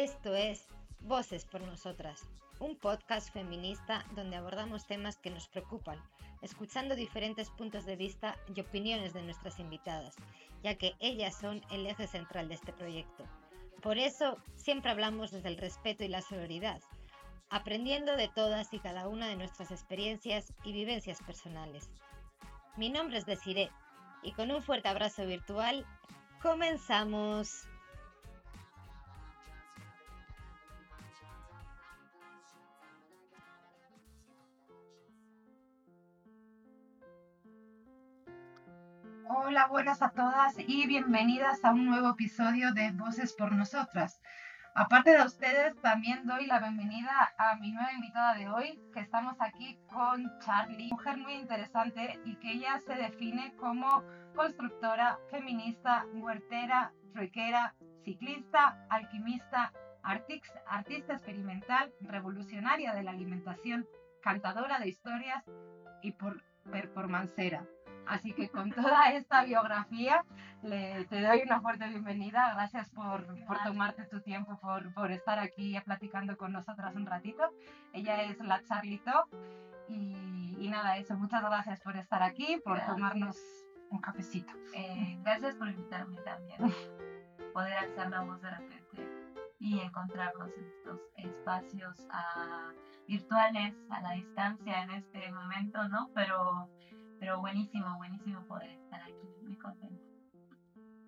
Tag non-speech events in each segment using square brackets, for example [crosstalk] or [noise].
Esto es Voces por Nosotras, un podcast feminista donde abordamos temas que nos preocupan, escuchando diferentes puntos de vista y opiniones de nuestras invitadas, ya que ellas son el eje central de este proyecto. Por eso siempre hablamos desde el respeto y la solidaridad, aprendiendo de todas y cada una de nuestras experiencias y vivencias personales. Mi nombre es Desiree y con un fuerte abrazo virtual, comenzamos. Hola, buenas a todas y bienvenidas a un nuevo episodio de Voces por Nosotras. Aparte de ustedes, también doy la bienvenida a mi nueva invitada de hoy, que estamos aquí con Charlie, mujer muy interesante y que ella se define como constructora, feminista, huertera, truequera, ciclista, alquimista, artista experimental, revolucionaria de la alimentación, cantadora de historias y por performancera. Así que con toda esta biografía le, te doy una fuerte bienvenida. Gracias por, por tomarte tu tiempo, por, por, estar aquí platicando con nosotras un ratito. Ella es la Charlito. Y, y nada, eso, muchas gracias por estar aquí, por tomarnos un cafecito. Eh, gracias por invitarme también. Poder alzar la voz de repente y encontrarnos en estos espacios ah, virtuales a la distancia en este momento, ¿no? Pero pero buenísimo, buenísimo poder estar aquí, muy contenta.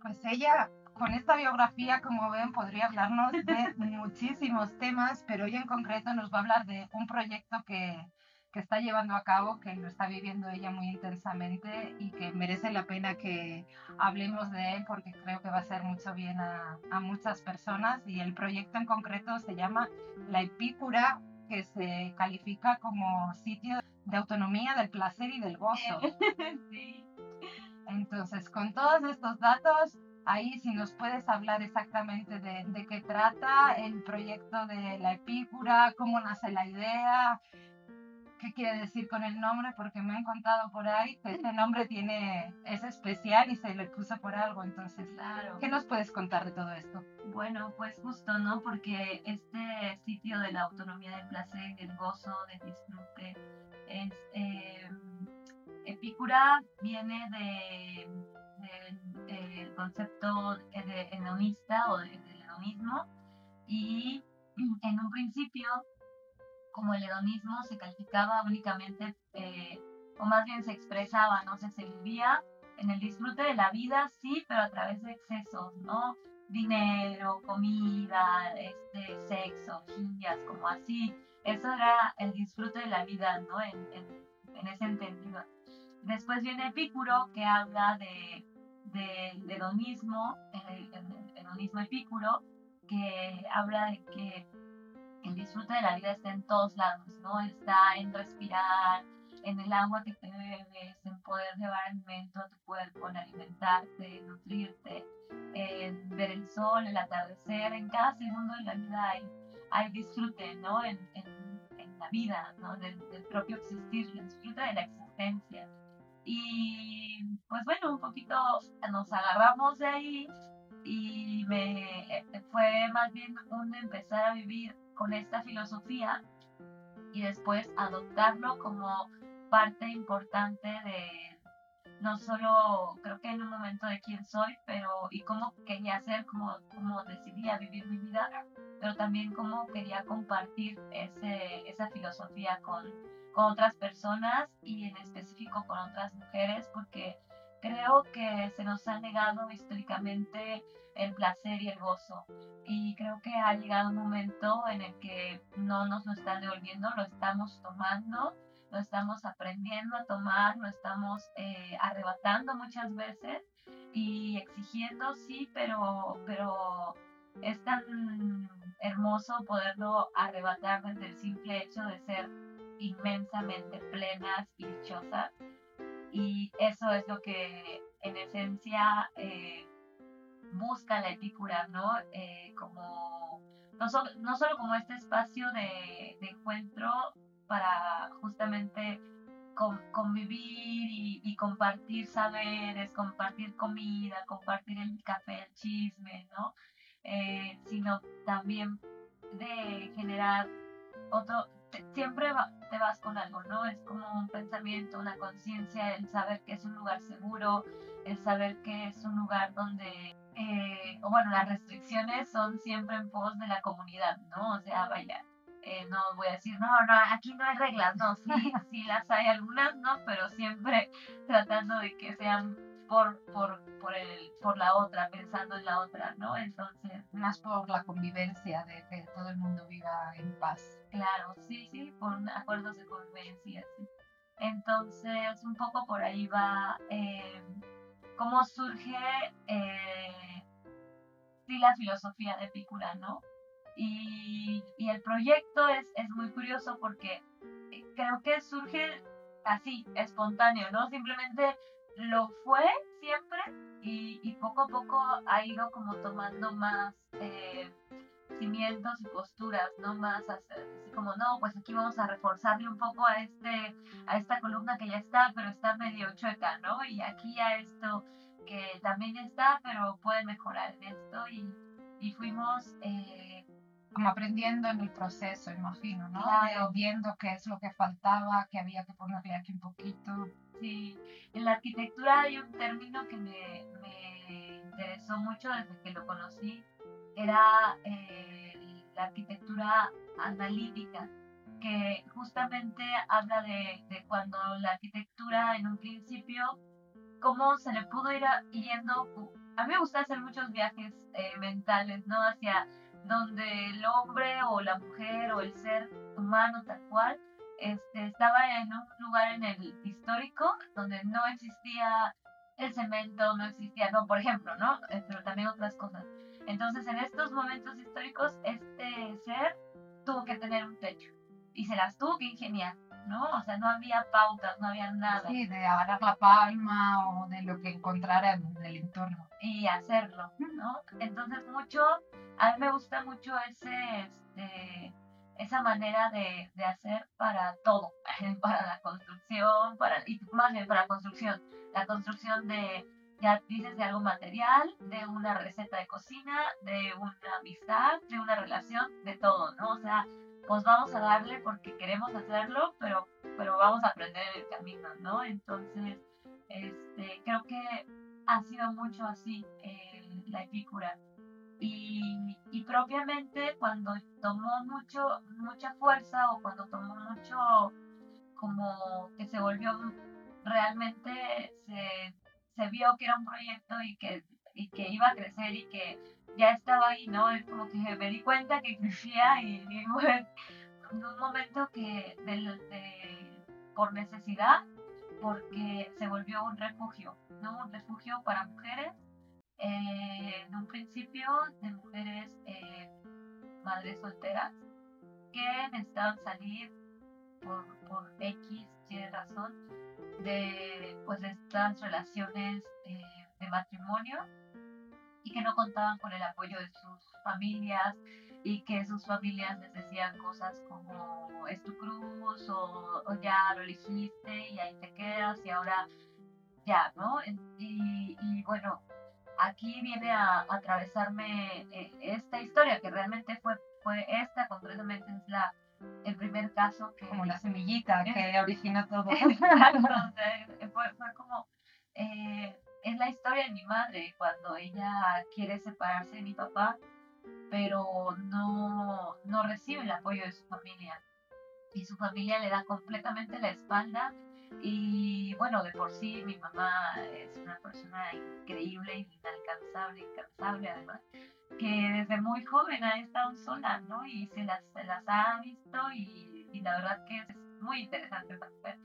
Pues ella, con esta biografía, como ven, podría hablarnos de [laughs] muchísimos temas, pero hoy en concreto nos va a hablar de un proyecto que, que está llevando a cabo, que lo está viviendo ella muy intensamente y que merece la pena que hablemos de él porque creo que va a hacer mucho bien a, a muchas personas. Y el proyecto en concreto se llama La Epícura, que se califica como sitio de autonomía del placer y del gozo. [laughs] sí. Entonces, con todos estos datos, ahí si nos puedes hablar exactamente de, de, qué trata el proyecto de la epícura, cómo nace la idea, qué quiere decir con el nombre, porque me han contado por ahí que este nombre tiene, es especial y se le puso por algo. Entonces, claro. ¿qué nos puedes contar de todo esto? Bueno, pues justo, ¿no? Porque este sitio de la autonomía del placer, del gozo, del disfrute, es, eh, Epicura viene de, del concepto de hedonista o del hedonismo y en un principio como el hedonismo se calificaba únicamente eh, o más bien se expresaba, no sé, se vivía en el disfrute de la vida, sí, pero a través de excesos, ¿no? Dinero, comida, este, sexo, como así eso era el disfrute de la vida, ¿no? En, en, ese entendido. Después viene Epicuro, que habla de, del hedonismo, el, hedonismo epicuro, que habla de que el disfrute de la vida está en todos lados, ¿no? Está en respirar, en el agua que te bebes, en poder llevar alimento a tu cuerpo, en alimentarte, nutrirte, en ver el sol, el atardecer, en cada segundo de la vida hay hay disfrute, ¿no? En, la vida, ¿no? Del, propio existir, el disfrute de la existencia. Y pues bueno, un poquito nos agarramos de ahí y me eh, fue más bien un empezar a vivir con esta filosofía y después adoptarlo como parte importante de no solo creo que en un momento de quién soy, pero y cómo quería ser, cómo, cómo decidía vivir mi vida, pero también cómo quería compartir ese, esa filosofía con, con otras personas y en específico con otras mujeres, porque creo que se nos ha negado históricamente el placer y el gozo. Y creo que ha llegado un momento en el que no nos lo están devolviendo, lo estamos tomando lo estamos aprendiendo a tomar, lo estamos eh, arrebatando muchas veces y exigiendo, sí, pero, pero es tan hermoso poderlo arrebatar desde el simple hecho de ser inmensamente plenas y dichosas. Y eso es lo que en esencia eh, busca la epícura, ¿no? Eh, como, no, no, solo como este espacio de encuentro para justamente convivir y, compartir saberes, compartir comida, compartir el café, el chisme, ¿no? eh, sino también de generar otro, siempre te vas con algo, ¿no? Es como un pensamiento, una conciencia, el saber que es un lugar seguro, el saber que es un lugar donde, eh, bueno, las restricciones son siempre en pos de la comunidad, ¿no? O sea, vaya, eh, no voy a decir, no, no, aquí no hay reglas, no, sí, [laughs] sí las hay algunas, ¿no? Pero siempre [laughs] tratando de que sean por, por, por, el, por la otra, pensando en la otra, ¿no? Entonces... Más por la convivencia, de que todo el mundo viva en paz. Claro, sí, sí, por acuerdos de convivencia, sí. Entonces, un poco por ahí va eh, cómo surge eh, sí, la filosofía de Epicura, ¿no? Y, y el proyecto es, es muy curioso porque creo que surge así, espontáneo, ¿no? Simplemente lo fue siempre y, poco a poco ha ido como tomando más eh, cimientos y posturas, ¿no? Más así como, no, pues aquí vamos a reforzarle un poco a, este, a esta columna que ya está, pero está medio chueca, ¿no? Y aquí a esto que también está, pero puede mejorar en esto y, y fuimos... Eh, como aprendiendo en el proceso, imagino, ¿no? viendo qué es lo que faltaba, que había que ponerle aquí un poquito. Sí, en la arquitectura hay un término que me, me interesó mucho desde que lo conocí, era eh, la arquitectura analítica, que justamente habla de, de, cuando la arquitectura en un principio, cómo se le pudo ir yendo, a mí me gusta hacer muchos viajes eh, mentales, ¿no? Hacia donde el hombre o la mujer o el ser humano tal cual este, estaba en un lugar en el histórico donde no existía el cemento, no existía, no, por ejemplo, ¿no? Eh, pero también otras cosas. Entonces, en estos momentos históricos, este ser tuvo que tener un techo y se las tuvo que ¿no? O sea, no había pautas, no había nada. Sí, de agarrar la palma o de lo que encontrara en el entorno. Y hacerlo, ¿no? Entonces, mucho, a mí me gusta mucho ese, este, esa manera de, de, hacer para todo, [laughs] para la construcción, para, y más bien para la construcción, la construcción de, ya dices, de algo material, de una receta de cocina, de una amistad, de una relación, de todo, ¿no? O sea, pues vamos a darle porque queremos hacerlo, pero, pero vamos a aprender el camino, ¿no? Entonces, este, creo que ha sido mucho así eh, la epícura. Y, y, propiamente cuando tomó mucho, mucha fuerza o cuando tomó mucho, como que se volvió realmente, se, se vio que era un proyecto y que, y que iba a crecer y que ya estaba ahí, ¿no? Es como que me di cuenta que crecía y, y [laughs] en un momento que de, por necesidad, porque se volvió un refugio, ¿no? Un refugio para mujeres eh, en un principio de mujeres eh, madres solteras que necesitaban salir por, por X, Y razón de pues estas relaciones eh, de matrimonio y que no contaban con el apoyo de sus familias y que sus familias les decían cosas como es tu cruz o, o ya lo elegiste y ahí te quedas y ahora ya, ¿no? Y, y bueno, aquí viene a, atravesarme eh, esta historia, que realmente fue, fue esta, concretamente es la, el primer caso que... Como la semillita que origina todo. [laughs] fue, fue, como... Eh, es la historia de mi madre, cuando ella quiere separarse de mi papá, pero no, no recibe el apoyo de su familia. Y su familia le da completamente la espalda y bueno, de por sí mi mamá es una persona increíble, inalcanzable, incansable además, que desde muy joven ha estado sola, ¿no? Y se las, se las ha visto y, y la verdad que es muy interesante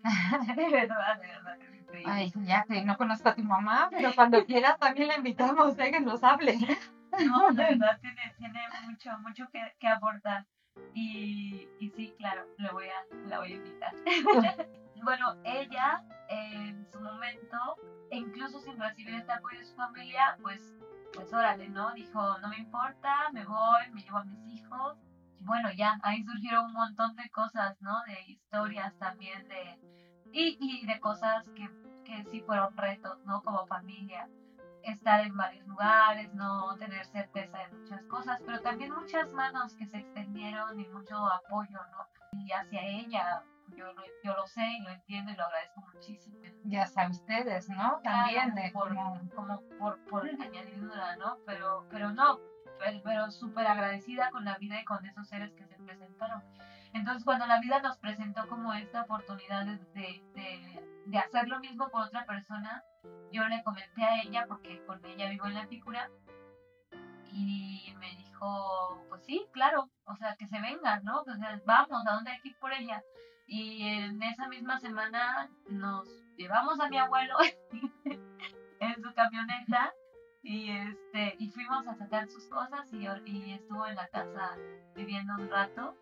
[laughs] de verdad, de verdad. Ay, ya que no conozco a tu mamá, pero [laughs] cuando quieras también la invitamos, ¿eh? que nos hable. No, [laughs] de verdad tiene, tiene mucho, mucho que, que aportar. Y, y sí, claro, le voy a, la voy a invitar. bueno, ella en su momento, incluso sin recibir este apoyo de su familia, pues, pues órale, ¿no? Dijo, no me importa, me voy, me llevo a mis hijos. Bueno, ya, ahí surgieron un montón de cosas, ¿no? De historias también, de... Y, y de cosas que, que sí fueron retos, ¿no? Como familia. estar en varios lugares, no tener certeza de muchas cosas, pero también muchas manos que se extendieron y mucho apoyo, ¿no? Y hacia ella, yo lo, yo lo sé y lo entiendo y lo agradezco muchísimo. Ya sea ustedes, ¿no? También de por, como- como por, por añadidura, ¿no? Pero, pero no, pero, súper agradecida con la vida y con esos seres que se presentaron. Entonces, cuando la vida nos presentó como esta oportunidad de, de, de- hacer lo mismo por otra persona, yo le comenté a ella, porque con ella vivo en la Pícura, y me dijo, pues sí, claro, o sea, que se vengan, ¿no? O sea, vamos, ¿a dónde hay que ir por ella? Y en esa misma semana nos llevamos a mi abuelo [laughs] en su camioneta y este y fuimos a sacar sus cosas y, y estuvo en la casa viviendo un rato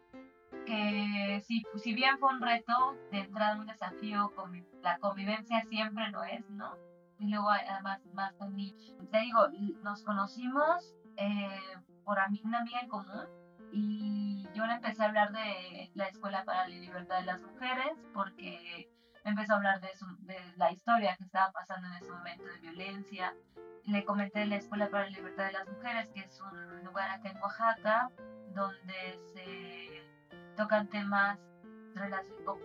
que si, si bien fue un reto de entrada un desafío la convivencia siempre lo es no y luego además más con te digo nos conocimos eh, por ami- una amiga en común y yo le empecé a hablar de la escuela para la libertad de las mujeres porque empezó a hablar de, su- de la historia que estaba pasando en ese momento de violencia le comenté de la Escuela para la Libertad de las Mujeres, que es un lugar acá en Oaxaca, donde se tocan temas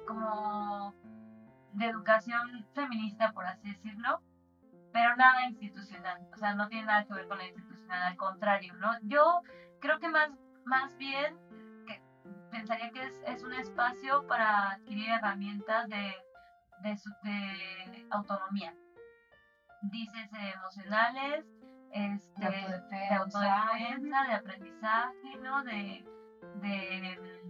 como de educación feminista, por así decirlo, pero nada institucional, o sea, no tiene nada que ver con la institucional, al contrario, ¿no? Yo creo que más, más bien que pensaría que es, es un espacio para adquirir herramientas de, de, su- de autonomía, dices eh, emocionales, este, De autodefensa. de aprendizaje, ¿no? De, de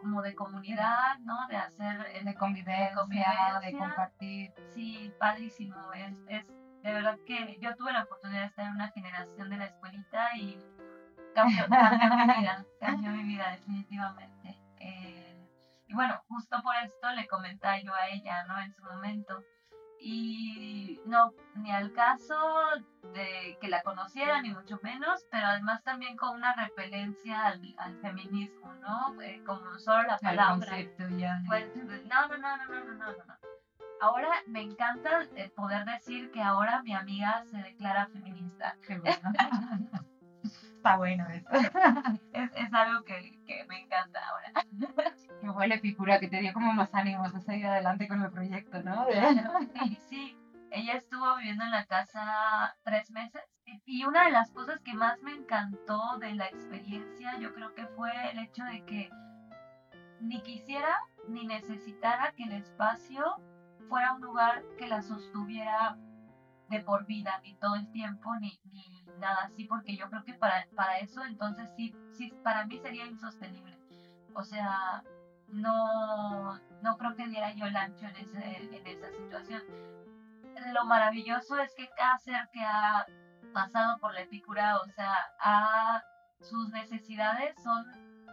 como de comunidad, ¿no? De hacer eh, de convivencia, de convivencia. compartir. Sí, padrísimo. Es, es de verdad que yo tuve la oportunidad de estar en una generación de la escuelita y cambió, cambió mi vida, [laughs] cambió mi vida definitivamente. Eh, y bueno, justo por esto le comentaba yo a ella, ¿no? En su momento. Y no, ni al caso de que la conociera, ni mucho menos, pero además también con una repelencia al, al feminismo, ¿no? Eh, como solo la palabra. concepto ya. Pues, no, no, no, no, no, no, no, no. Ahora me encanta eh, poder decir que ahora mi amiga se declara feminista. Qué bueno. [laughs] Está bueno eso. [laughs] Es, es algo que, que me encanta ahora. [laughs] Qué buena Epicura que te dio como más ánimos de seguir adelante con el proyecto, ¿no? Sí, sí. Ella estuvo viviendo en la casa tres meses y- y una de las cosas que más me encantó de la experiencia yo creo que fue el hecho de que ni quisiera ni necesitara que el espacio fuera un lugar que la sostuviera de por vida, ni todo el tiempo, ni, ni nada así, porque yo creo que para, para eso entonces sí, sí, para mí sería insostenible. O sea, no, no creo que diera yo el ancho en, ese, en esa situación. Lo maravilloso es que cada ser que ha pasado por la epicura, o sea, ha- sus necesidades son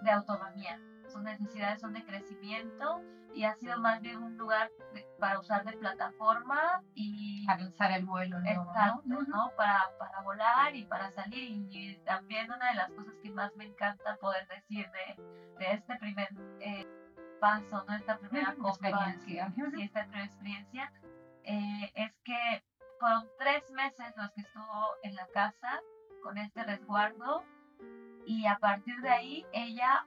de autonomía, sus necesidades son de crecimiento y ha sido más bien un lugar de- para usar de plataforma y Alzar el vuelo, ¿no? Exacto, ¿no? Para, para volar y para salir. Y también una de las cosas que más me encanta poder decir de, de este primer eh, paso, ¿no? Esta primera copa, Experiencia. y esta primera experiencia, eh, es que fueron tres meses los que estuvo en la casa con este resguardo y a partir de ahí ella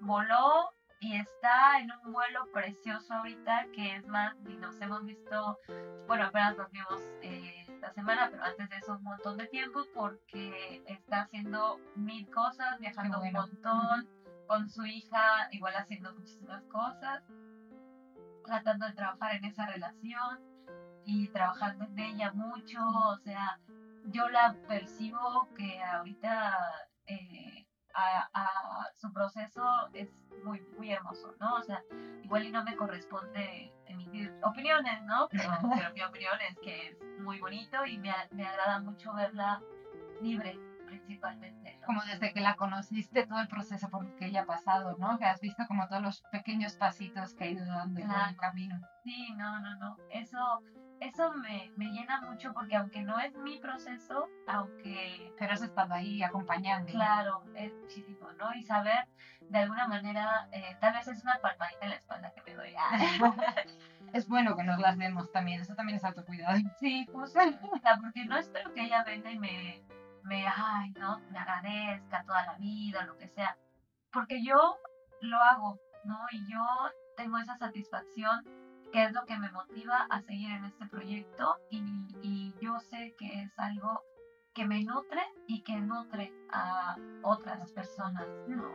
voló y está en un vuelo precioso ahorita que es más y nos hemos visto bueno apenas nos vimos eh, esta semana pero antes de eso un montón de tiempo porque está haciendo mil cosas viajando bueno. un montón con su hija igual haciendo muchísimas cosas tratando de trabajar en esa relación y trabajando en ella mucho o sea yo la percibo que ahorita eh, a, a su proceso es muy, muy hermoso, ¿no? O sea, igual y no me corresponde emitir opiniones, ¿no? [laughs] Pero, pero mi opinión es que es muy bonito y me, me agrada mucho verla libre, principalmente. ¿no? Como desde que la conociste, todo el proceso por el que ella ha pasado, ¿no? Que has visto como todos los pequeños pasitos que ha ido dando en el camino. Sí, no, no, no. Eso, eso me, me llena mucho porque aunque no es mi proceso, aunque Pero has estado ahí acompañando. Claro, es muchísimo, ¿no? Y saber, de alguna manera, eh, tal vez es una palmadita en la espalda que me doy. [laughs] es bueno que nos las demos también, eso también es autocuidado. Sí, justo, sea, porque no espero que ella venga y me, me, ay, no, me agradezca toda la vida, lo que sea, porque yo lo hago, ¿no? Y yo tengo esa satisfacción que es lo que me motiva a seguir en este proyecto y, y yo sé que es algo que me nutre y que nutre a otras personas, ¿no?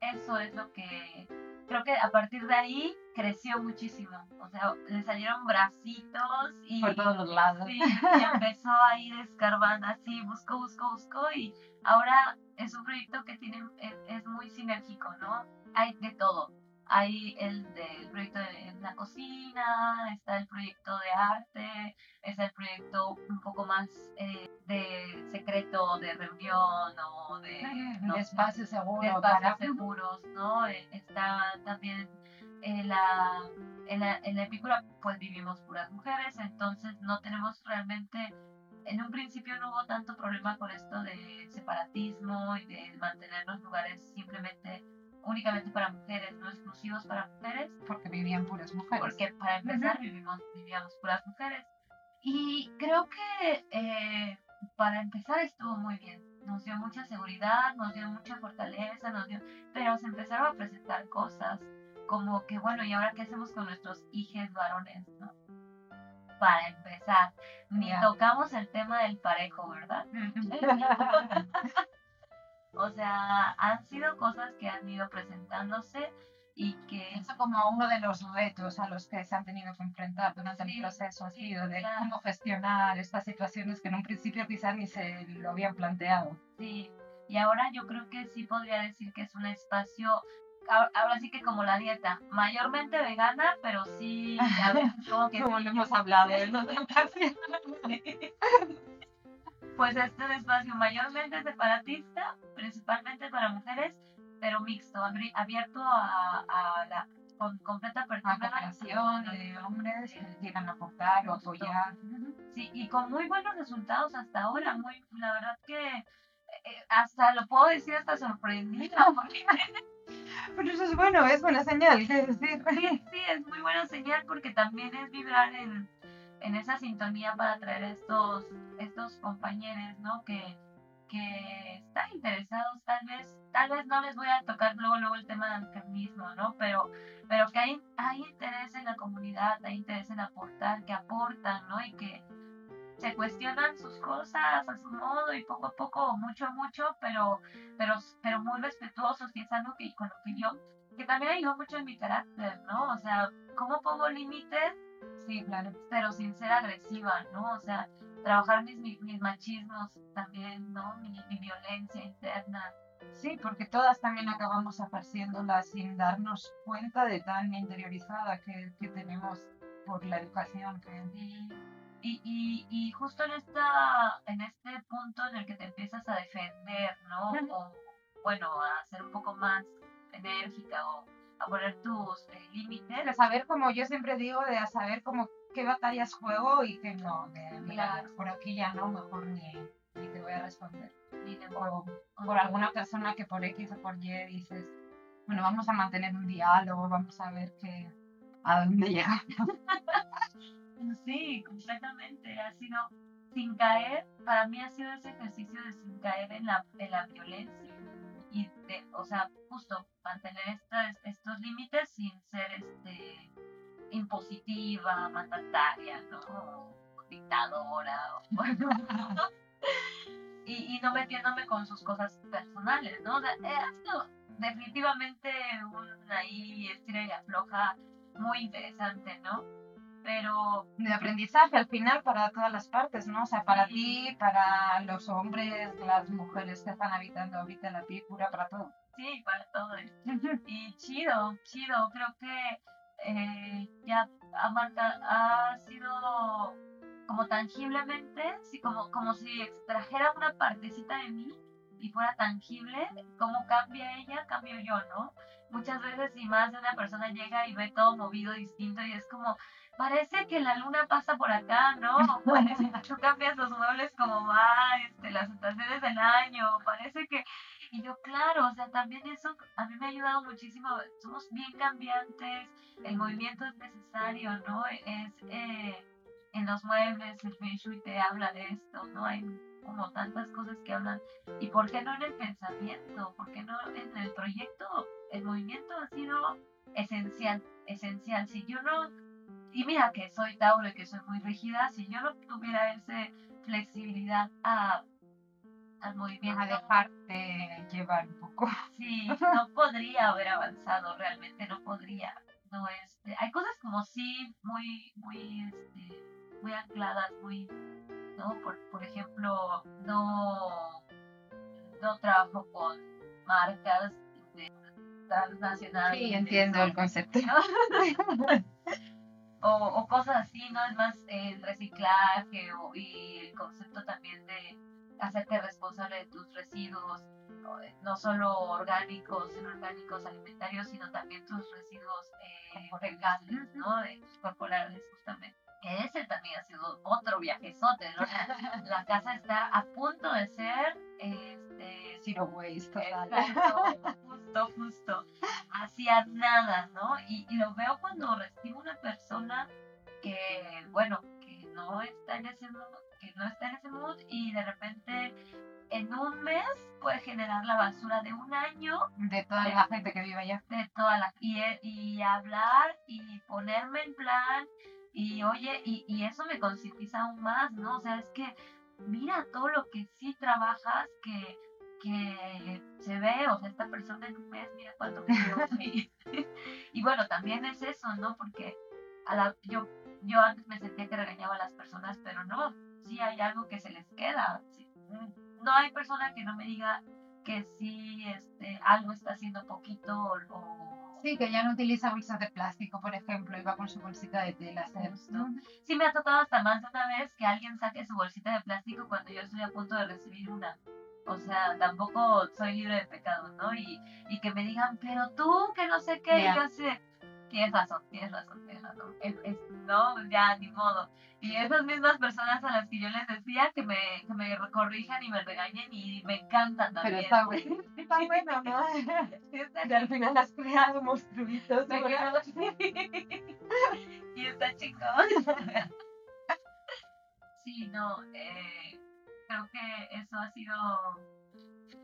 Eso es lo que creo que a partir de ahí creció muchísimo. O sea, le salieron bracitos y. Por todos los lados. Sí, y empezó a ir escarbando así, buscó, buscó, buscó. Y ahora es un proyecto que tiene, es, es muy sinérgico, ¿no? Hay de todo. Hay el del proyecto de la cocina, está el proyecto de arte, está el proyecto un poco más eh, de secreto, de reunión o de, no, de espacios seguros. Espacios seguros, ¿no? Eh, está también en la, en la, en la epícula, pues vivimos puras mujeres, entonces no tenemos realmente en un principio no hubo tanto problema con esto de separatismo y de mantener los lugares simplemente únicamente para mujeres, no exclusivos para mujeres. Porque vivían puras mujeres. Porque para empezar vivimos, vivíamos puras mujeres. Y creo que eh, para empezar estuvo muy bien. Nos dio mucha seguridad, nos dio mucha fortaleza, nos dio... pero se empezaron a presentar cosas como que, bueno, ¿y ahora qué hacemos con nuestros hijos varones? ¿no? Para empezar, ni tocamos el tema del parejo, ¿verdad? [laughs] [laughs] O sea, han sido cosas que han ido presentándose y que... Eso como uno de los retos a los que se han tenido que enfrentar durante el proceso ha sido de cómo gestionar estas situaciones que en un principio quizás ni se lo habían planteado. Sí, y ahora yo creo que sí podría decir que es un espacio ahora sí que como la dieta, mayormente vegana, pero sí, a ver, [laughs] como que... Como lo hemos hablado, ¿no? [laughs] pues este es un espacio mayormente separatista, principalmente para mujeres, pero mixto, abierto a, a la con completa participación de hombres que quieran aportar o apoyar. Sí, y con muy buenos resultados hasta ahora, muy, la verdad que eh, hasta lo puedo decir hasta sorprendida, [laughs] porque... Pero eso es bueno, es buena señal, Sí, sí, es muy buena señal porque también es vibrar en, en esa sintonía para traer estos, estos compañeros, ¿no? Que, que están interesados, tal vez, tal vez no les voy a tocar luego, luego el tema del feminismo, ¿no? Pero, pero que hay, hay interés en la comunidad, hay interés en aportar, que aportan, ¿no? Y que se cuestionan sus cosas a su modo y poco a poco, mucho a mucho, pero, pero, pero muy respetuosos y es algo que con lo que que también ayudó mucho en mi carácter, ¿no? O sea, ¿cómo pongo límites? Sí, claro. Pero sin ser agresiva, ¿no? O sea, trabajar mis, mis, machismos también, ¿no? Mi, violencia interna. Sí, porque todas también acabamos apareciéndola sin darnos cuenta de tan interiorizada que, que tenemos por la educación. Que... Sí. Y, y, y, justo en, esta, en este punto en el que te empiezas a defender, ¿no? O, bueno, a ser un poco más enérgica o a poner tus eh, límites. De saber, como yo siempre digo, de saber como qué batallas juego y que no, de mira, por aquí ya no, mejor ni, ni te voy a responder. Ni o por alguna persona que por X o por Y dices, bueno, vamos a mantener un diálogo, vamos a ver qué, a dónde llegamos. [laughs] sí, completamente. Ha sido sin caer, para mí ha sido ese ejercicio de sin caer en la, en la violencia y de, o sea, justo mantener estas, estos límites sin ser este impositiva, mandataria, ¿no? dictadora. [laughs] y, y no metiéndome con sus cosas personales, ¿no? O sea, ha definitivamente un ahí estira y afloja muy interesante, ¿no? Pero de aprendizaje al final para todas las partes, ¿no? O sea, para ti, para los hombres, las mujeres que están habitando ahorita la pícula, para todo. Sí, para todo. y chido, chido. Creo que eh, ya ha, marcado, ha sido como tangiblemente, sí, como, como si extrajera una partecita de mí y fuera tangible, cómo cambia ella, cambio yo, ¿no? Muchas veces y más de una persona llega y ve todo movido distinto y es como, parece que la luna pasa por acá, ¿no? [laughs] Parece que tú cambias los muebles como va, este, las estaciones del año, parece que... Y yo, claro, o sea, también eso a mí me ha ayudado muchísimo. Somos bien cambiantes, el movimiento es necesario, ¿no? Es eh, en los muebles, el Feng Shui te habla de esto, ¿no? Hay como tantas cosas que hablan. ¿Y por qué no en el pensamiento? ¿Por qué no en el proyecto? El movimiento ha sido esencial, esencial. Si yo no, y mira que soy Tauro y que soy muy rígida, si yo no tuviera esa flexibilidad a, al movimiento. A dejarte llevar un poco. Sí, no podría haber avanzado, realmente no podría. No, este, hay cosas como sí, muy, muy, este, muy ancladas, muy ¿no? Por, por ejemplo, no, no trabajo con marcas de transnacionales. Sí, entiendo el concepto. [laughs] [laughs] o, o, cosas así, ¿no? Es más el reciclaje o, y el concepto también de hacerte responsable de tus residuos, no solo orgánicos, inorgánicos, alimentarios, sino también tus residuos eh, fecales, ¿no? corporales, justamente ese también ha sido otro viajezote, ¿no? La casa está a punto de ser este zero waste justo, justo, hacia nada, ¿no? Y, lo veo cuando recibo una persona que, bueno, que no está en ese mood, que no está en ese mood y de repente en un mes puede generar la basura de un año de toda la gente que vive allá de toda la y, y hablar y ponerme en plan y oye, y, y eso me concientiza aún más, ¿no? O sea, es que mira todo lo que sí trabajas, que, que se ve, o sea, esta persona en un mes, mira cuánto [laughs] y, y bueno, también es eso, ¿no? Porque a la, yo, yo antes me sentía que regañaba a las personas, pero no, sí hay algo que se les queda. no hay persona que no me diga que sí este, algo está haciendo poquito o Sí, que ya no utiliza bolsas de plástico, por ejemplo, y va con su bolsita de tela. Sí, me ha tocado hasta más de una vez que alguien saque su bolsita de plástico cuando yo estoy a punto de recibir una. O sea, tampoco soy libre de pecado, ¿no? Y, y que me digan, pero tú, que no sé qué, y yo sé, tienes razón, tienes razón, tienes razón. Es, no, ya, ni modo. Y esas mismas personas a las que yo les decía que me, que me corrijan y me regañen y me encantan también. Pero está bueno, está bueno, ¿no? [laughs] [laughs] y al final has creado monstruitos. [laughs] y está chingón. sí, no, eh, creo que eso ha sido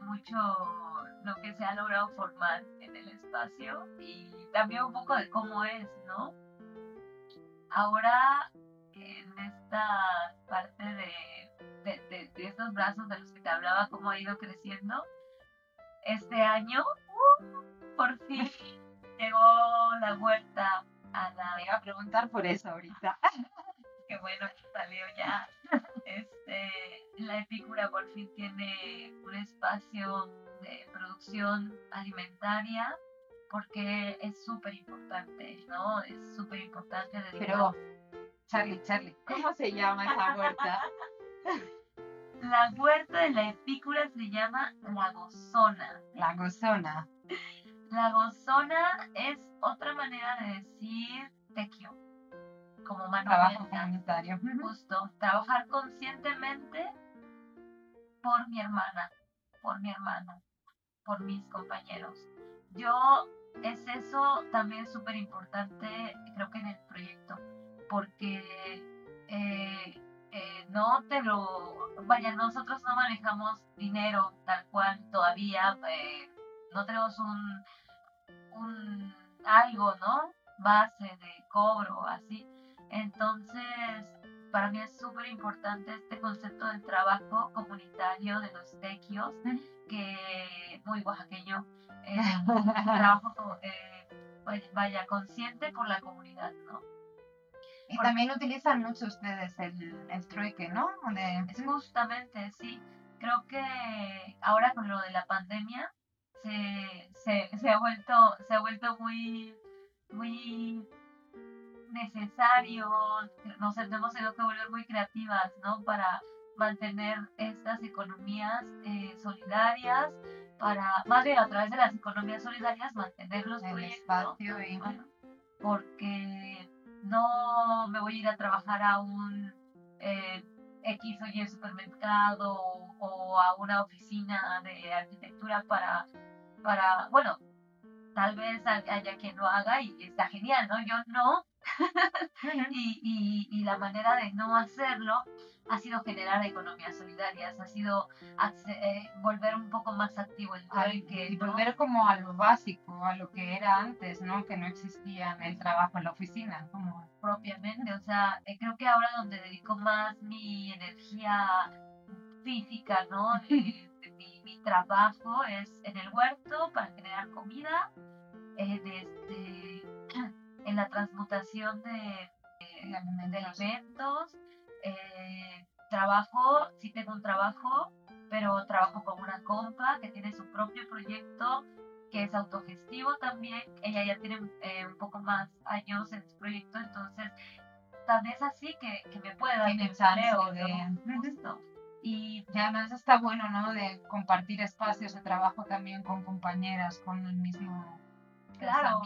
mucho lo que se ha logrado formar en el espacio y también un poco de cómo es, ¿no? Ahora, en esta parte de, de, estos brazos de los que te hablaba, cómo ha ido creciendo, este año, uh, por fin, llegó la vuelta a la... Me iba a preguntar por eso ahorita. [laughs] Qué bueno que salió ya. [laughs] Este, la epícura por fin tiene un espacio de producción alimentaria porque es súper importante, ¿no? Es súper importante. Pero, Charlie, Charlie, ¿cómo se llama esa huerta? [laughs] La huerta de la epícura se llama La Gozona. La Gozona. La Gozona es otra manera de decir tequio, como mano Trabajo comunitario. Justo, trabajar conscientemente por mi hermana, por mi hermano, por mis compañeros. Yo es eso también súper importante, creo que en el proyecto, porque eh, eh, no te lo, vaya, nosotros no manejamos dinero tal cual todavía, eh, no tenemos un, un algo, ¿no? Base de cobro, así. Entonces, para mí es súper importante este concepto del trabajo comunitario de los tequios, que muy oaxaqueño, eh, [laughs] trabajo, eh, vaya, consciente por la comunidad, ¿no? Y también utilizan mucho ustedes el, el trueque, ¿no? Es justamente, sí. Creo que ahora con lo de la pandemia se, se, se, ha vuelto se ha vuelto muy muy necesario, nos hemos tenido que volver muy creativas, ¿no? Para mantener estas economías eh, solidarias, para, más bien a través de las economías solidarias, mantener los el espacio y... porque no me voy a ir a trabajar a un eh, X o Y supermercado o, a una oficina de arquitectura para, para, bueno, tal vez haya quien lo haga y está genial, ¿no? Yo no. Y, y, la manera de no hacerlo ha sido generar economías solidarias, ha sido eh, volver un poco más activo el que, y volver como a lo básico, a lo que era antes, ¿no? Que no existía en el trabajo en la oficina, como propiamente, o sea, eh, creo que ahora donde dedico más mi energía física, ¿no? De, [laughs] mi, mi, trabajo es en el huerto para generar comida, eh, desde, en la transmutación de, de alimentos, eh, trabajo, sí tengo un trabajo, pero trabajo con una compa que tiene su propio proyecto, que es autogestivo también. Ella ya tiene eh, un poco más años en su proyecto, entonces tal vez así que, que me puede dar empleo de Y además está bueno, ¿no? De compartir espacios de trabajo también con compañeras con el mismo claro,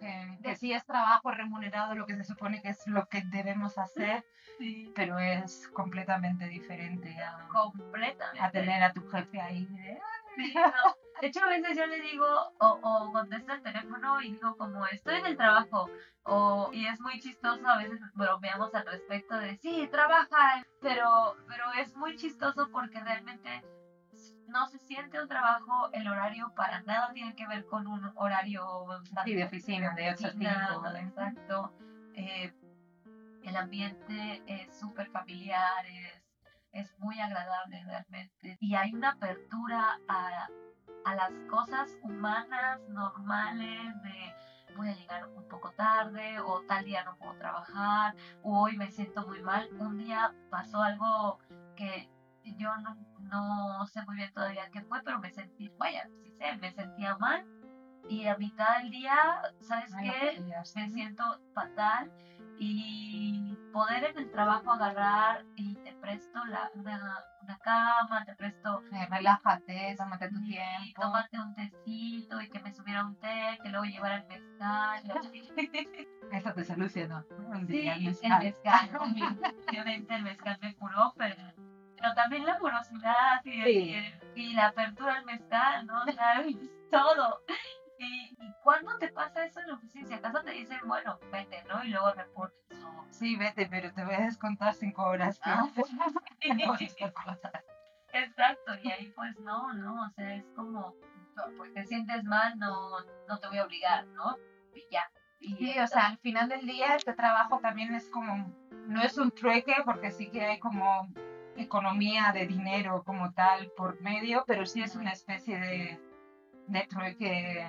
que, que sí es trabajo remunerado, lo que se supone que es lo que debemos hacer, [laughs] pero es completamente diferente a, completamente. a tener a tu jefe ahí. De, hecho, a veces yo le digo, o, o contesto el teléfono y digo como estoy en el trabajo, o, y es muy chistoso, a veces bromeamos al respecto de sí, trabaja, pero, pero es muy chistoso porque realmente no se siente un trabajo, el horario para nada tiene que ver con un horario de oficina, de 8 a Exacto. Eh, el ambiente es súper familiar, es, es, muy agradable realmente. Y hay una apertura a, a las cosas humanas, normales, de voy a llegar un poco tarde o tal día no puedo trabajar o hoy me siento muy mal. Un día pasó algo que yo no, no sé muy bien todavía qué fue, pero me sentí, vaya, sí sé, me sentía mal. Y a mitad del día, ¿sabes qué? Me siento fatal y poder en el trabajo agarrar y te presto la, una, una cama, te presto... Eh, relájate, tómate tu tiempo. Tómate un tecito y que me subiera un té, que luego llevara el mezcal. [laughs] Eso te solucionó. Sí, el mezcal. El mezcal [laughs] obviamente el mezcal me curó, pero pero también la porosidad y, la apertura al mezcal, ¿no? [laughs] Sea, todo. Y, y cuando te pasa eso en la oficina, si acaso te dicen, bueno, vete, ¿no? Y luego reportes. Sí, vete, pero te voy a descontar cinco horas. Ah, [laughs] Exacto, y ahí pues no, ¿no? O sea, es como, pues te sientes mal, no, no te voy a obligar, ¿no? Y ya. Y sí, o sea, al final del día este trabajo también es como, no es un trueque porque sí que hay como economía de dinero como tal por medio, pero sí es una especie de, de trueque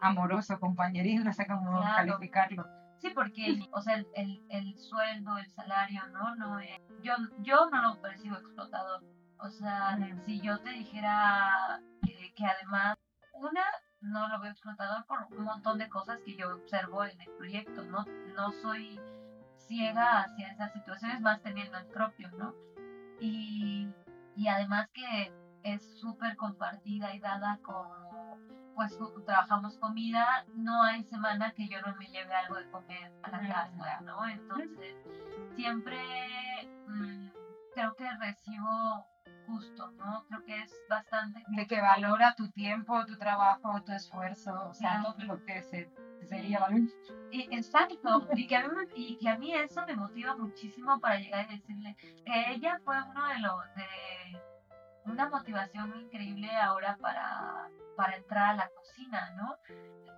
amoroso, compañerismo, no sé cómo calificarlo. Sí, porque, o sea, el, el, sueldo, el salario, ¿no? no eh, yo, yo no lo percibo explotador. O sea, si yo te dijera que, que además, una, no lo veo explotador por un montón de cosas que yo observo en el proyecto, ¿no? No soy ciega hacia esas situaciones, más teniendo el propio, ¿no? Y, y además que es súper compartida y dada como pues trabajamos comida, no hay semana que yo no me lleve algo de comer a la casa, ¿no? Entonces, siempre mm, creo que recibo justo, ¿no? Creo que es bastante... De que valora tu tiempo, tu trabajo, tu esfuerzo, o sea, todo lo que se sería y, exacto, y que, a mí, y que a mí eso me motiva muchísimo para llegar y decirle que ella fue uno de los de una motivación increíble ahora para, para entrar a la cocina, ¿no?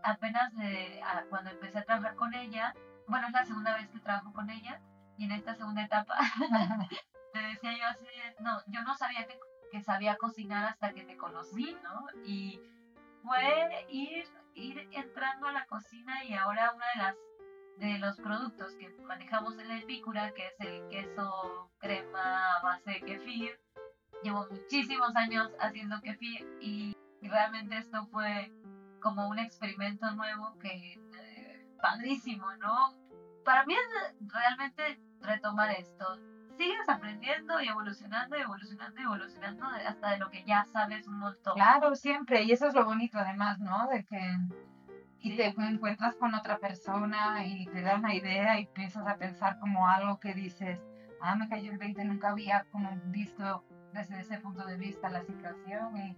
Apenas de, cuando empecé a trabajar con ella, bueno, es la segunda vez que trabajo con ella, y en esta segunda etapa [laughs] me decía yo así, no, yo no sabía que, sabía cocinar hasta que te conocí, ¿no? Y fue ir ir entrando a la cocina y ahora una de las de los productos que manejamos en la epícura, que es el queso crema base de kefir. Llevo muchísimos años haciendo kefir y, realmente esto fue como un experimento nuevo que eh, padrísimo, ¿no? Para mí es realmente retomar esto, sigues aprendiendo y evolucionando y evolucionando y evolucionando hasta de lo que ya sabes un montón. Claro, siempre, y eso es lo bonito además, ¿no? De que y te encuentras con otra persona y te da una idea y empiezas a pensar como algo que dices, ah, me cayó el 20, nunca había como visto desde ese punto de vista la situación y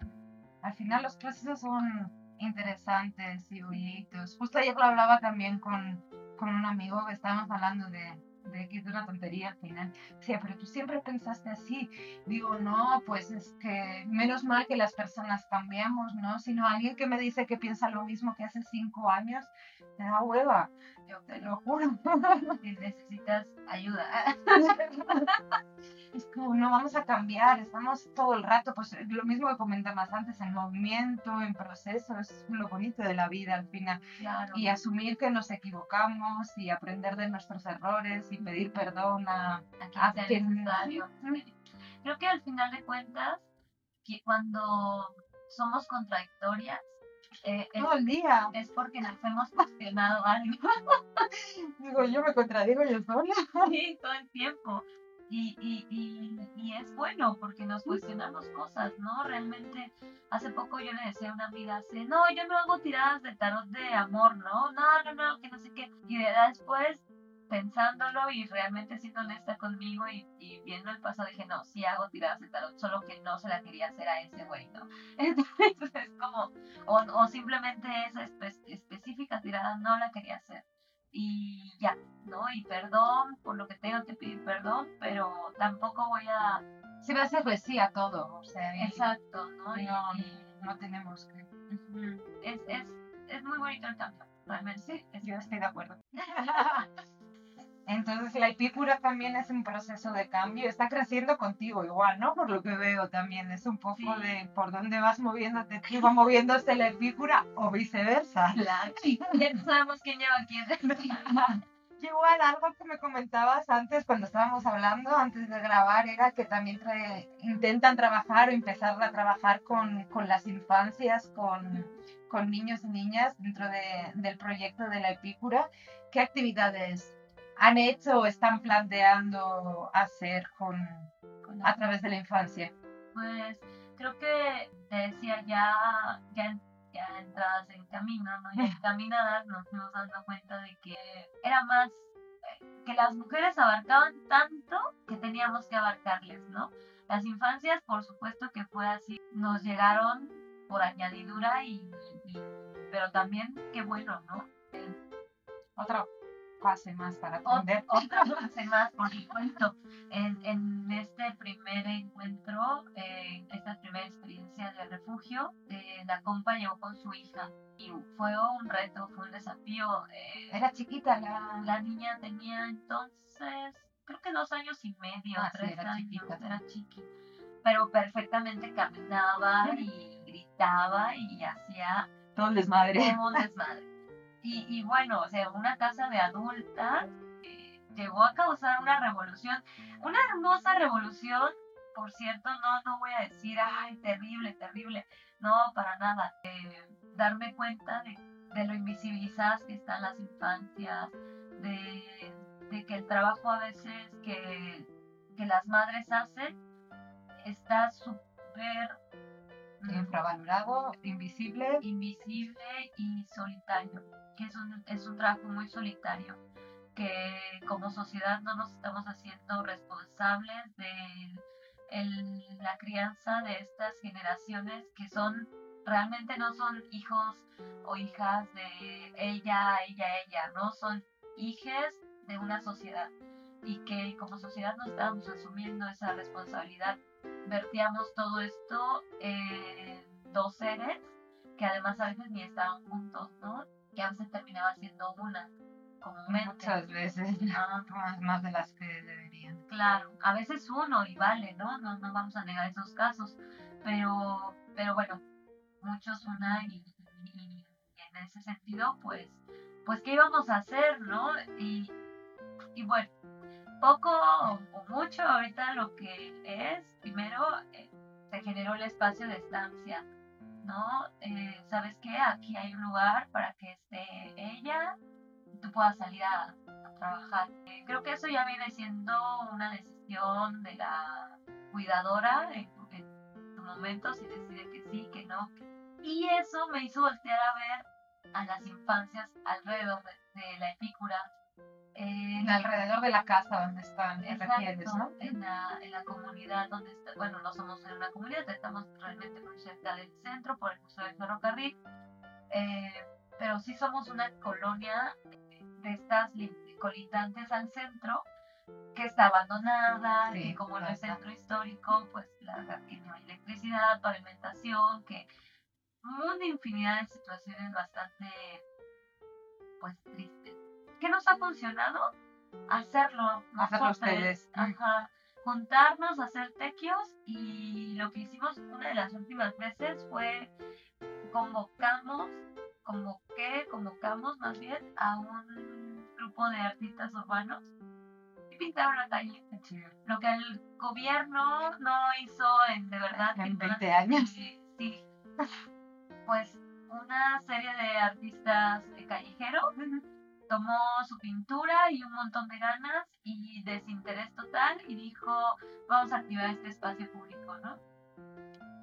al final los procesos son interesantes y bonitos. Justo ayer lo hablaba también con, con un amigo que estábamos hablando de, de que es una tontería al final. Sí, pero tú siempre pensaste así. Digo, no, pues es que menos mal que las personas cambiamos, ¿no? Sino alguien que me dice que piensa lo mismo que hace cinco años, me da hueva. Yo te lo juro. [laughs] Si necesitas ayuda. [laughs] es como no vamos a cambiar, estamos todo el rato, pues lo mismo que comentabas antes, en movimiento, en proceso, es lo bonito de la vida al final. Claro. Y asumir que nos equivocamos y aprender de nuestros errores y pedir perdón a, a a quien sea quien- necesario. [laughs] Creo que al final de cuentas, que cuando somos contradictorias, eh, todo el día. es porque nos hemos cuestionado algo [laughs] Digo, yo me contradigo yo sola. sí, todo el tiempo. Y, y, y, y es bueno porque nos cuestionamos cosas, ¿no? Realmente, hace poco yo le decía a una amiga, así, no, yo no hago tiradas de tarot de amor, ¿no? No, no, no, que no sé qué. Y de después, pensándolo y realmente siendo honesta conmigo y, y viendo el pasado, dije, no, sí hago tiradas de tarot, solo que no se la quería hacer a ese güey, ¿no? [laughs] Entonces es como, o, o simplemente esa espe- específica tirada no la quería hacer. Y ya, ¿no? Y perdón por lo que tengo que pedir perdón, pero tampoco voy a... Se va a hacer pues sí a todo. O sea, y- Exacto, ¿no? Y- no, y- no tenemos que. es, es, es muy bonito el cambio, realmente. Sí, Es- yo estoy de acuerdo. [laughs] Entonces la epícura también es un proceso de cambio, está creciendo contigo igual, ¿no? Por lo que veo también, es un poco Sí. de por dónde vas moviéndote tú, va moviéndose la epícura o viceversa. Claro. Ya no sabemos quién lleva quién. [laughs] Igual algo que me comentabas antes cuando estábamos hablando, antes de grabar, era que también trae- intentan trabajar o empezar a trabajar con, con las infancias, con, con niños y niñas dentro de- del proyecto de la epícura. ¿Qué actividades han hecho o están planteando hacer con, Con a través de la infancia? Pues creo que te decía ya, ya, ya entradas en camino, ¿no? Ya encaminadas nos fuimos dando cuenta de que era más eh, que las mujeres abarcaban tanto que teníamos que abarcarles, ¿no? Las infancias, por supuesto que fue así, nos llegaron por añadidura y, y- pero también qué bueno, ¿no? Otra fase más para Ot- aprender. Otra fase más, por supuesto. En, en este primer encuentro, eh, esta primera experiencia de refugio, eh, la compa llegó con su hija y fue un reto, fue un desafío. eh, Era chiquita la... la niña tenía entonces, creo que dos años y medio, Ah, sí, tres era años, chiquita, sí. era chiqui. Pero perfectamente caminaba y gritaba y hacía Todo desmadre. como un desmadre. Y, y bueno, o sea, una casa de adultas eh, llegó a causar una revolución, una hermosa revolución, por cierto, no, no voy a decir, ay, terrible, terrible, no, para nada. Eh, darme cuenta de, de lo invisibilizadas que están las infancias, de, de que el trabajo a veces que, que las madres hacen está súper Infravalorado, invisible. invisible y solitario, que es un, es un trabajo muy solitario, que como sociedad no nos estamos haciendo responsables de el- la crianza de estas generaciones que son, realmente no son hijos o hijas de ella, ella, ella, no, son hijes de una sociedad y que como sociedad no estamos asumiendo esa responsabilidad vertíamos todo esto en dos seres que además a veces ni estaban juntos, ¿no? Que a veces terminaba siendo una, comúnmente. Muchas veces. Ah, Más, más de las que deberían. claro, a veces uno y vale, ¿no? No, no vamos a negar esos casos, pero, pero bueno, muchos una y, y- y en ese sentido, pues, pues, ¿qué íbamos a hacer, no? Y, y bueno, poco o mucho ahorita lo que es, primero, eh, se generó el espacio de estancia, ¿no? Eh, ¿Sabes qué? Aquí hay un lugar para que esté ella y tú puedas salir a, trabajar. Eh, creo que eso ya viene siendo una decisión de la cuidadora en, en su momento, si decide que sí, que no. Y eso me hizo voltear a ver a las infancias alrededor de, de la epícura eh, alrededor de la casa donde están, te refieres, ¿no? En la, en la comunidad donde está, bueno, no somos en una comunidad, estamos realmente muy cerca del centro por el uso del ferrocarril, eh, pero sí somos una colonia de estas colitantes al centro que está abandonada, y como en el centro histórico, pues la, que no hay electricidad, pavimentación, que una infinidad de situaciones bastante pues tristes. ¿Qué nos ha funcionado? Hacerlo. Hacerlo ustedes. Ajá. Juntarnos, hacer tequios y lo que hicimos una de las últimas veces fue convocamos, convoqué, convocamos más bien a un grupo de artistas urbanos y pintaron la calle. Lo que el gobierno no hizo en de verdad en 20 años. [laughs] Sí, Pues una serie de artistas callejeros tomó su pintura y un montón de ganas y desinterés total y dijo, vamos a activar este espacio público, ¿no?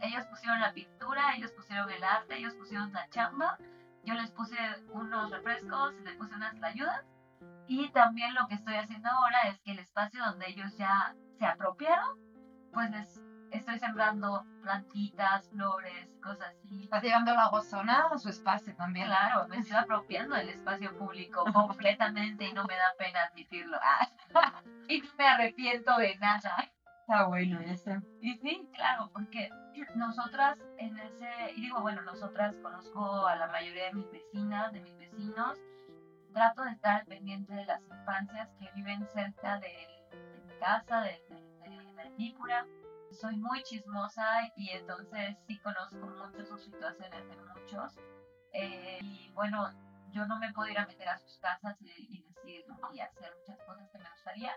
Ellos pusieron la pintura, ellos pusieron el arte, ellos pusieron la chamba, yo les puse unos refrescos, les puse unas ayudas y también lo que estoy haciendo ahora es que el espacio donde ellos ya se apropiaron, pues les estoy sembrando plantitas, flores, cosas así. Estás llevando la gozona a su espacio también. Claro, me estoy apropiando del espacio público [laughs] completamente y no me da pena admitirlo. [laughs] y no me arrepiento de nada. Está bueno eso. Y sí, claro, porque nosotras en ese, y digo, bueno, nosotras conozco a la mayoría de mis vecinas, de mis vecinos, trato de estar pendiente de las infancias que viven cerca de, mi casa, de, de, de la soy muy chismosa y entonces sí conozco mucho sus situaciones de muchos. Eh, y bueno, yo no me puedo ir a meter a sus casas y, decir y hacer muchas cosas que me gustaría,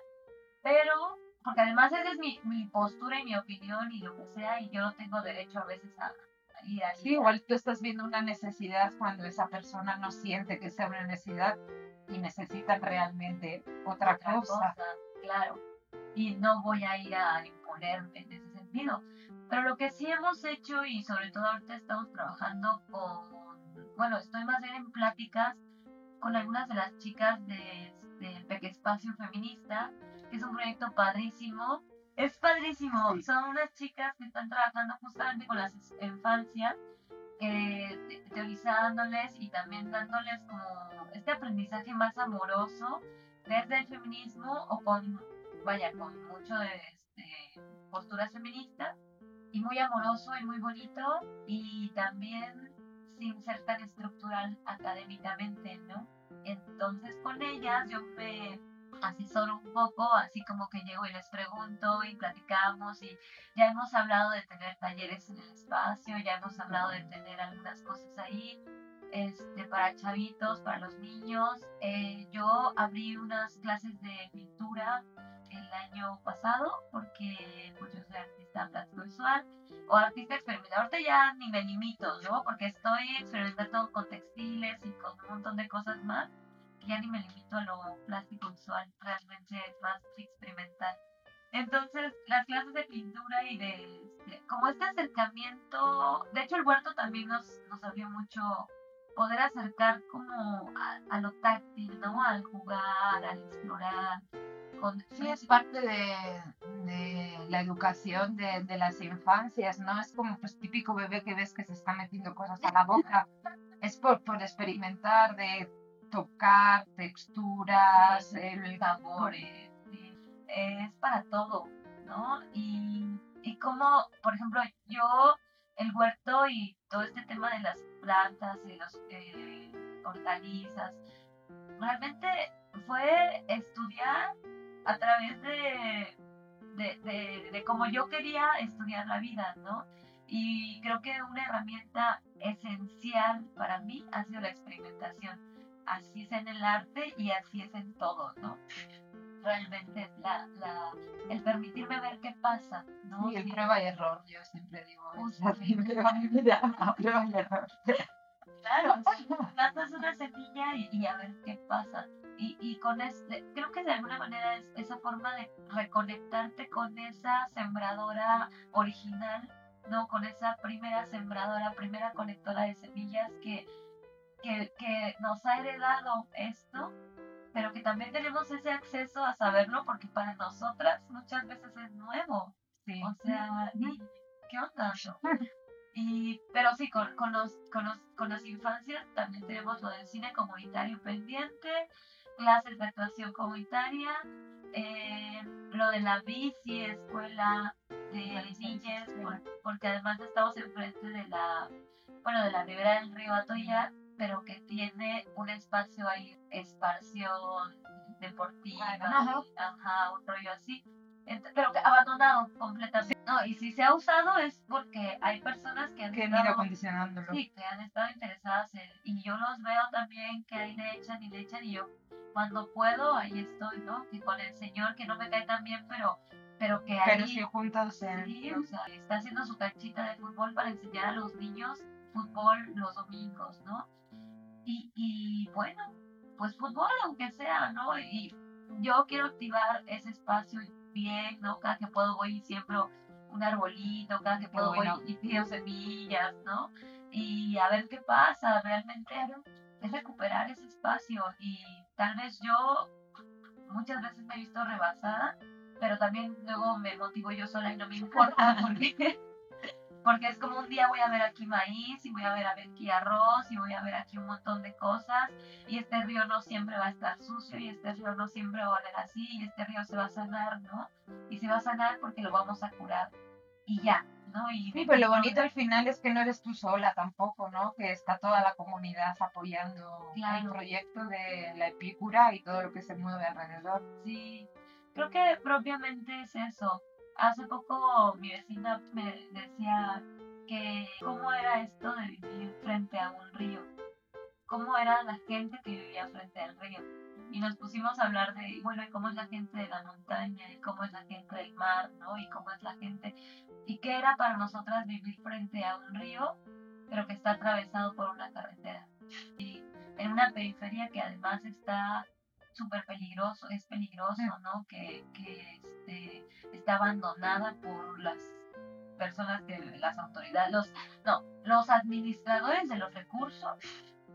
pero porque además esa es mi, mi, postura y mi opinión y lo que sea, y yo no tengo derecho a veces a, ir ahí. Sí, igual tú estás viendo una necesidad cuando esa persona no siente que sea una necesidad y necesitan realmente otra, cosa. Claro, y no voy a ir a imponerme en sentido. Pero lo que sí hemos hecho y sobre todo ahorita estamos trabajando con, bueno, estoy más bien en pláticas con algunas de las chicas de, de Peque Espacio Feminista, que es un proyecto padrísimo. Es padrísimo, son unas chicas que están trabajando justamente con las infancias, eh, teorizándoles y también dándoles como este aprendizaje más amoroso desde el feminismo o con vaya, con mucho de posturas feministas y muy amoroso y muy bonito y también sin ser tan estructural académicamente, ¿no? Entonces con ellas yo me asesoro un poco, así como que llego y les pregunto y platicamos y ya hemos hablado de tener talleres en el espacio, ya hemos hablado de tener algunas cosas ahí. Este, para chavitos, para los niños. Eh, yo abrí unas clases de pintura el año pasado porque yo soy artista plástico visual o artista experimentador. Ahorita ya ni me limito, ¿no? Porque estoy experimentando con textiles y con un montón de cosas más. Ya ni me limito a lo plástico visual, realmente es más experimental. Entonces, las clases de pintura y de, como este acercamiento, de hecho el huerto también nos, nos abrió mucho poder acercar como a, a, lo táctil, ¿no? Al jugar, al explorar, sí es parte de, la educación de, las infancias, ¿no? Es como pues típico bebé que ves que se está metiendo cosas a la boca. es por, por experimentar, de tocar texturas, el sabores, es para todo, ¿no? Y, y como, por ejemplo, yo, el huerto y todo este tema de las plantas y los eh, hortalizas, realmente fue estudiar a través de, de, de, cómo yo quería estudiar la vida, ¿no? Y creo que una herramienta esencial para mí ha sido la experimentación. Así es en el arte y así es en todo, ¿no? Realmente es la, la, el permitirme ver qué pasa, ¿no? Y el prueba y error, yo siempre digo. [laughs] prueba y error. Claro, [laughs] plantas una semilla y, y a ver qué pasa y, y con este, creo que de alguna manera es esa forma de reconectarte con esa sembradora original, ¿no? Con esa primera sembradora, primera conectora de semillas que, que, que nos ha heredado esto pero que también tenemos ese acceso a saberlo porque para nosotras muchas veces es nuevo. Sí. O sea, y, ¿qué onda? Y, pero sí, con, con, los, con, los, con las infancias también tenemos lo del cine comunitario pendiente, clases de actuación comunitaria, eh, lo de la bici, escuela de niñas, por- porque además estamos enfrente de la, bueno, de la ribera del río Atoya, pero que tiene un espacio ahí, esparción deportiva, Ajá. un rollo así, pero que abandonado completamente. No, y si se ha usado es porque hay personas que han Que estado- acondicionándolo. Sí, que han estado interesadas en, y yo los veo también que ahí le echan y le echan y yo cuando puedo ahí estoy, ¿no? Que con el señor que no me cae tan bien, pero, pero que Pero ahí, sí juntos en... sí, o sea, está haciendo su canchita de fútbol para enseñar a los niños fútbol los domingos, ¿no? Y, y bueno, pues fútbol aunque sea, ¿no? Y yo quiero activar ese espacio bien, ¿no? Cada que puedo voy y siembro un arbolito, cada que puedo bueno. voy y tiro semillas, ¿no? Y a ver qué pasa, realmente es recuperar ese espacio y tal vez yo muchas veces me he visto rebasada, pero también luego me motivo yo sola y no me [laughs] importa porque, porque es como un día voy a ver aquí maíz y voy a ver aquí arroz y voy a ver aquí un montón de cosas y este río no siempre va a estar sucio y este río no siempre va a oler así y este río se va a sanar, ¿no? Y se va a sanar porque lo vamos a curar y ya, ¿no? Y Sí, pero lo bonito al final es que no eres tú sola tampoco, ¿no? Que está toda la comunidad apoyando el proyecto de la epícura y todo lo que se mueve alrededor. Sí, creo que propiamente es eso. Hace poco mi vecina me decía que cómo era esto de vivir frente a un río, cómo era la gente que vivía frente al río. Y nos pusimos a hablar de, bueno, cómo es la gente de la montaña, y cómo es la gente del mar, ¿no? Y cómo es la gente, y qué era para nosotras vivir frente a un río, pero que está atravesado por una carretera. Y en una periferia que además está súper peligroso, es peligroso, ¿no? Que, que este, está abandonada por las personas que las autoridades, los, no, los administradores de los recursos,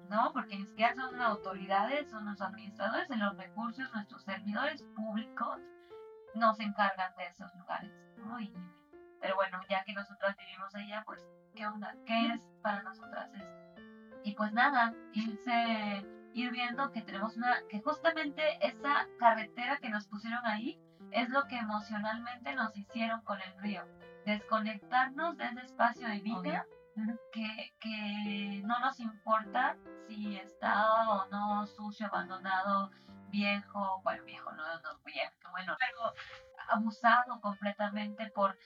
¿no? Porque ni siquiera son autoridades, son los administradores de los recursos, nuestros servidores públicos nos encargan de esos lugares, ¿no? Y, pero bueno, ya que nosotras vivimos allá, pues, ¿qué onda? ¿Qué es para nosotras esto? Y pues nada, [laughs] irse, ir viendo que tenemos una, que justamente esa carretera que nos pusieron ahí es lo que emocionalmente nos hicieron con el río. Desconectarnos de ese espacio de vida que, que no nos importa si está o no sucio, abandonado, viejo, bueno, viejo, no, no viejo, bueno, pero abusado completamente por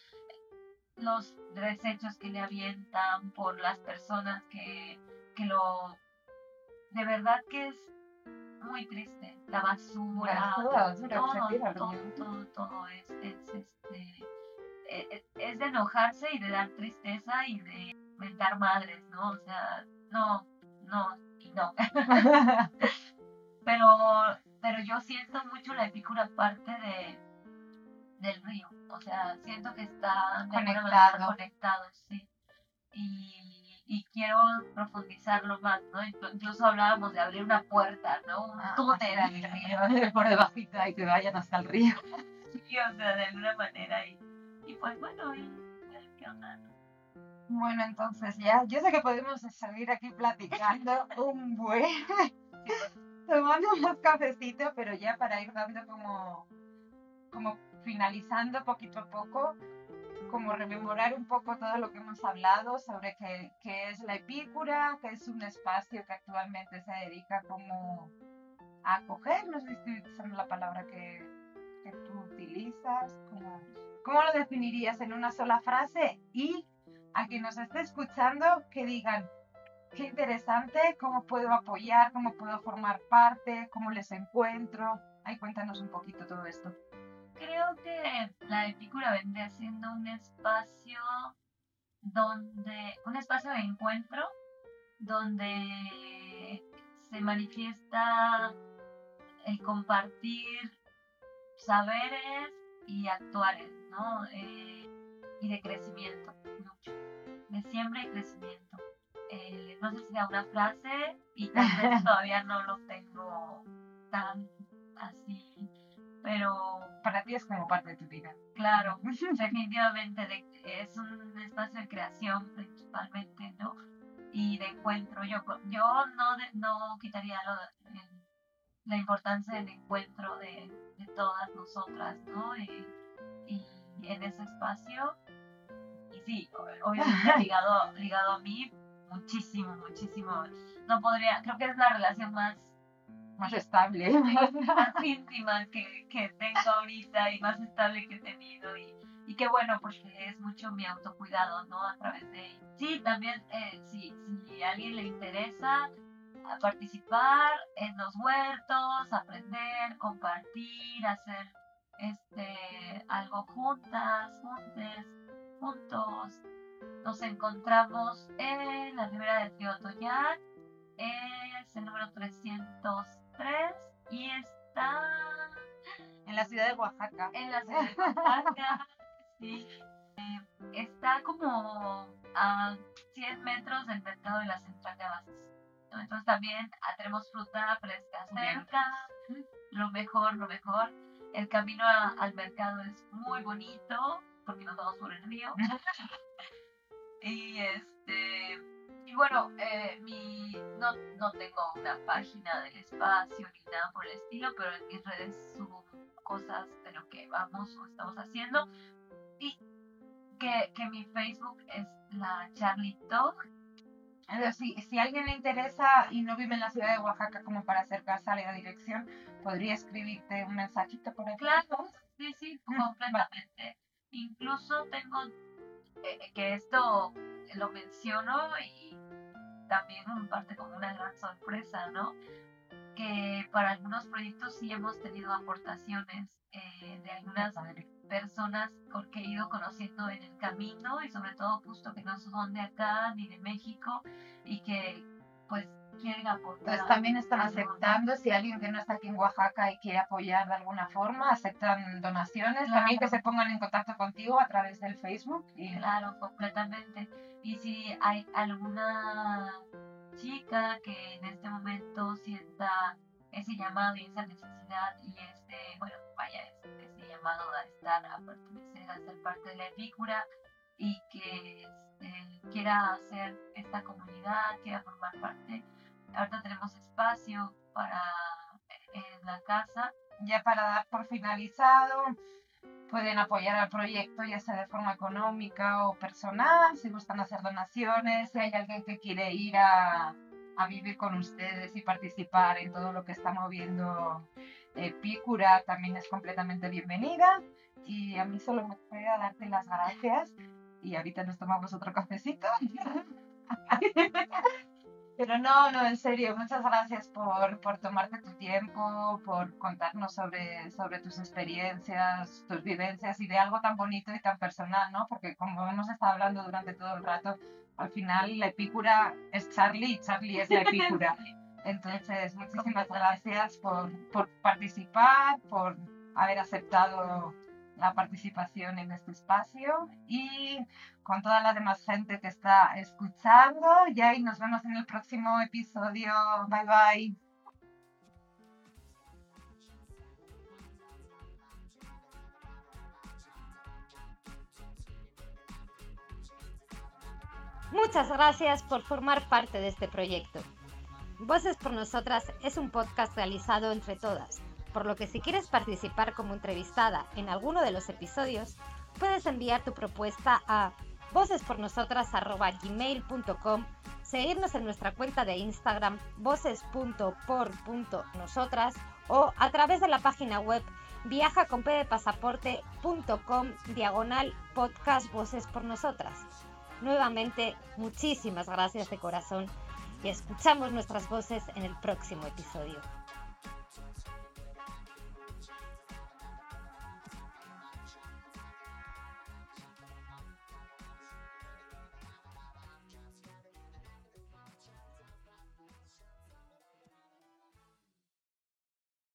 los desechos que le avientan, por las personas que, que lo... De verdad que es muy triste. La basura, todo, al todo, todo, todo es, es, este, e- e- es de enojarse y de dar tristeza y de mentar madres, ¿no? O sea, no, no y no. [laughs] pero, pero yo siento mucho la epícura parte de del río. O sea, siento que están manera Conectado. conectados, sí. Y, y quiero profundizarlo más, ¿no? Inclu- Incluso hablábamos de abrir una puerta, ¿no? Un Ah, túnel al [laughs] río. por debajita y que vayan hasta el río. [laughs] Sí, o sea, de alguna manera. Y, y pues bueno, y, ¿qué onda? no? Bueno, entonces ya, yo sé que podemos seguir aquí platicando [laughs] un buen, tomando unos cafecitos, pero ya para ir dando como, como finalizando poquito a poco, como rememorar un poco todo lo que hemos hablado sobre qué, qué es la epícura, que es un espacio que actualmente se dedica como a acoger, no sé si estoy utilizando la palabra que, que tú utilizas, como, ¿cómo lo definirías en una sola frase? Y a quien nos esté escuchando que digan, qué interesante, cómo puedo apoyar, cómo puedo formar parte, cómo les encuentro. Ahí cuéntanos un poquito todo esto. Creo que la epícura vendría siendo un espacio donde, un espacio de encuentro donde se manifiesta el compartir saberes y actuares, ¿no? Eh, y de crecimiento, mucho. De siembra y crecimiento. Eh, no sé si sea una frase y tal vez [laughs] todavía no lo tengo tan así, pero para ti es como parte de tu vida. Claro, [laughs] definitivamente es un espacio de creación principalmente, ¿no? Y de encuentro. Yo, yo no, no quitaría la importancia del encuentro de, de todas nosotras, ¿no? Y, y, en ese espacio, y sí, obviamente [laughs] ligado, ligado a mí, muchísimo, muchísimo. No podría, creo que es la relación más más estable, [laughs] más íntima que, que tengo ahorita y más estable que he tenido y, y qué bueno porque es mucho mi autocuidado, ¿no? A través de Sí, también eh, si, si a alguien le interesa participar en los huertos, aprender, compartir, hacer este algo juntas, juntes, juntos. Nos encontramos en la ribera del río Toyac, es el número 300 y está en la ciudad de Oaxaca. En la ciudad de Oaxaca, sí. Eh, está como a 100 metros del mercado de la central de abastos. Entonces también tenemos fruta fresca cerca, lo mejor, lo mejor. El camino al mercado es muy bonito porque nos vamos por el río. [laughs] y este y bueno, eh, mi, no, no tengo una página del espacio ni nada por el estilo, pero en mis redes subo cosas de lo que vamos o estamos haciendo. Y que, que mi Facebook es la Charlie Talk. Si, si a alguien le interesa y no vive en la ciudad de Oaxaca como para acercarse a la dirección, podría escribirte un mensajito por ahí. Claro, sí, sí, [laughs] completamente. Incluso tengo eh, que esto lo menciono y también en parte como una gran sorpresa, ¿no? Que para algunos proyectos sí hemos tenido aportaciones eh, de algunas personas que he ido conociendo en el camino y sobre todo justo que no son de acá ni de México y que pues quieren aportar. Pues también están aceptando, si alguien que no está aquí en Oaxaca y quiere apoyar de alguna forma, aceptan donaciones, también que se pongan en contacto contigo a través del Facebook. Y... Claro, completamente. Y si hay alguna chica que en este momento sienta ese llamado y esa necesidad y este, bueno, vaya, ese, llamado a estar, a pertenecer, a ser parte de la epícura y que este, quiera hacer esta comunidad, quiera formar parte, ahorita tenemos espacio para en la casa. Ya para dar por finalizado, pueden apoyar al proyecto ya sea de forma económica o personal, si gustan hacer donaciones, si hay alguien que quiere ir a, a vivir con ustedes y participar en todo lo que está moviendo eh, Pícura, también es completamente bienvenida. Y a mí solo me queda darte las gracias y ahorita nos tomamos otro cafecito. [laughs] Pero no, no, en serio, muchas gracias por, por, tomarte tu tiempo, por contarnos sobre, sobre tus experiencias, tus vivencias y de algo tan bonito y tan personal, ¿no? Porque como hemos estado hablando durante todo el rato, al final la epícura es Charlie y Charlie es la epícura. [laughs] Entonces, muchísimas gracias por, por participar, por haber aceptado la participación en este espacio y con toda la demás gente que está escuchando. Ya y nos vemos en el próximo episodio. Bye bye. Muchas gracias por formar parte de este proyecto. Voces por Nosotras es un podcast realizado entre todas por lo que si quieres participar como entrevistada en alguno de los episodios, puedes enviar tu propuesta a vocespornosotras.gmail.com, seguirnos en nuestra cuenta de Instagram voces.por.nosotras o a través de la página web viajaconpedepasaporte.com diagonal podcast Voces por Nosotras. Nuevamente, muchísimas gracias de corazón y escuchamos nuestras voces en el próximo episodio.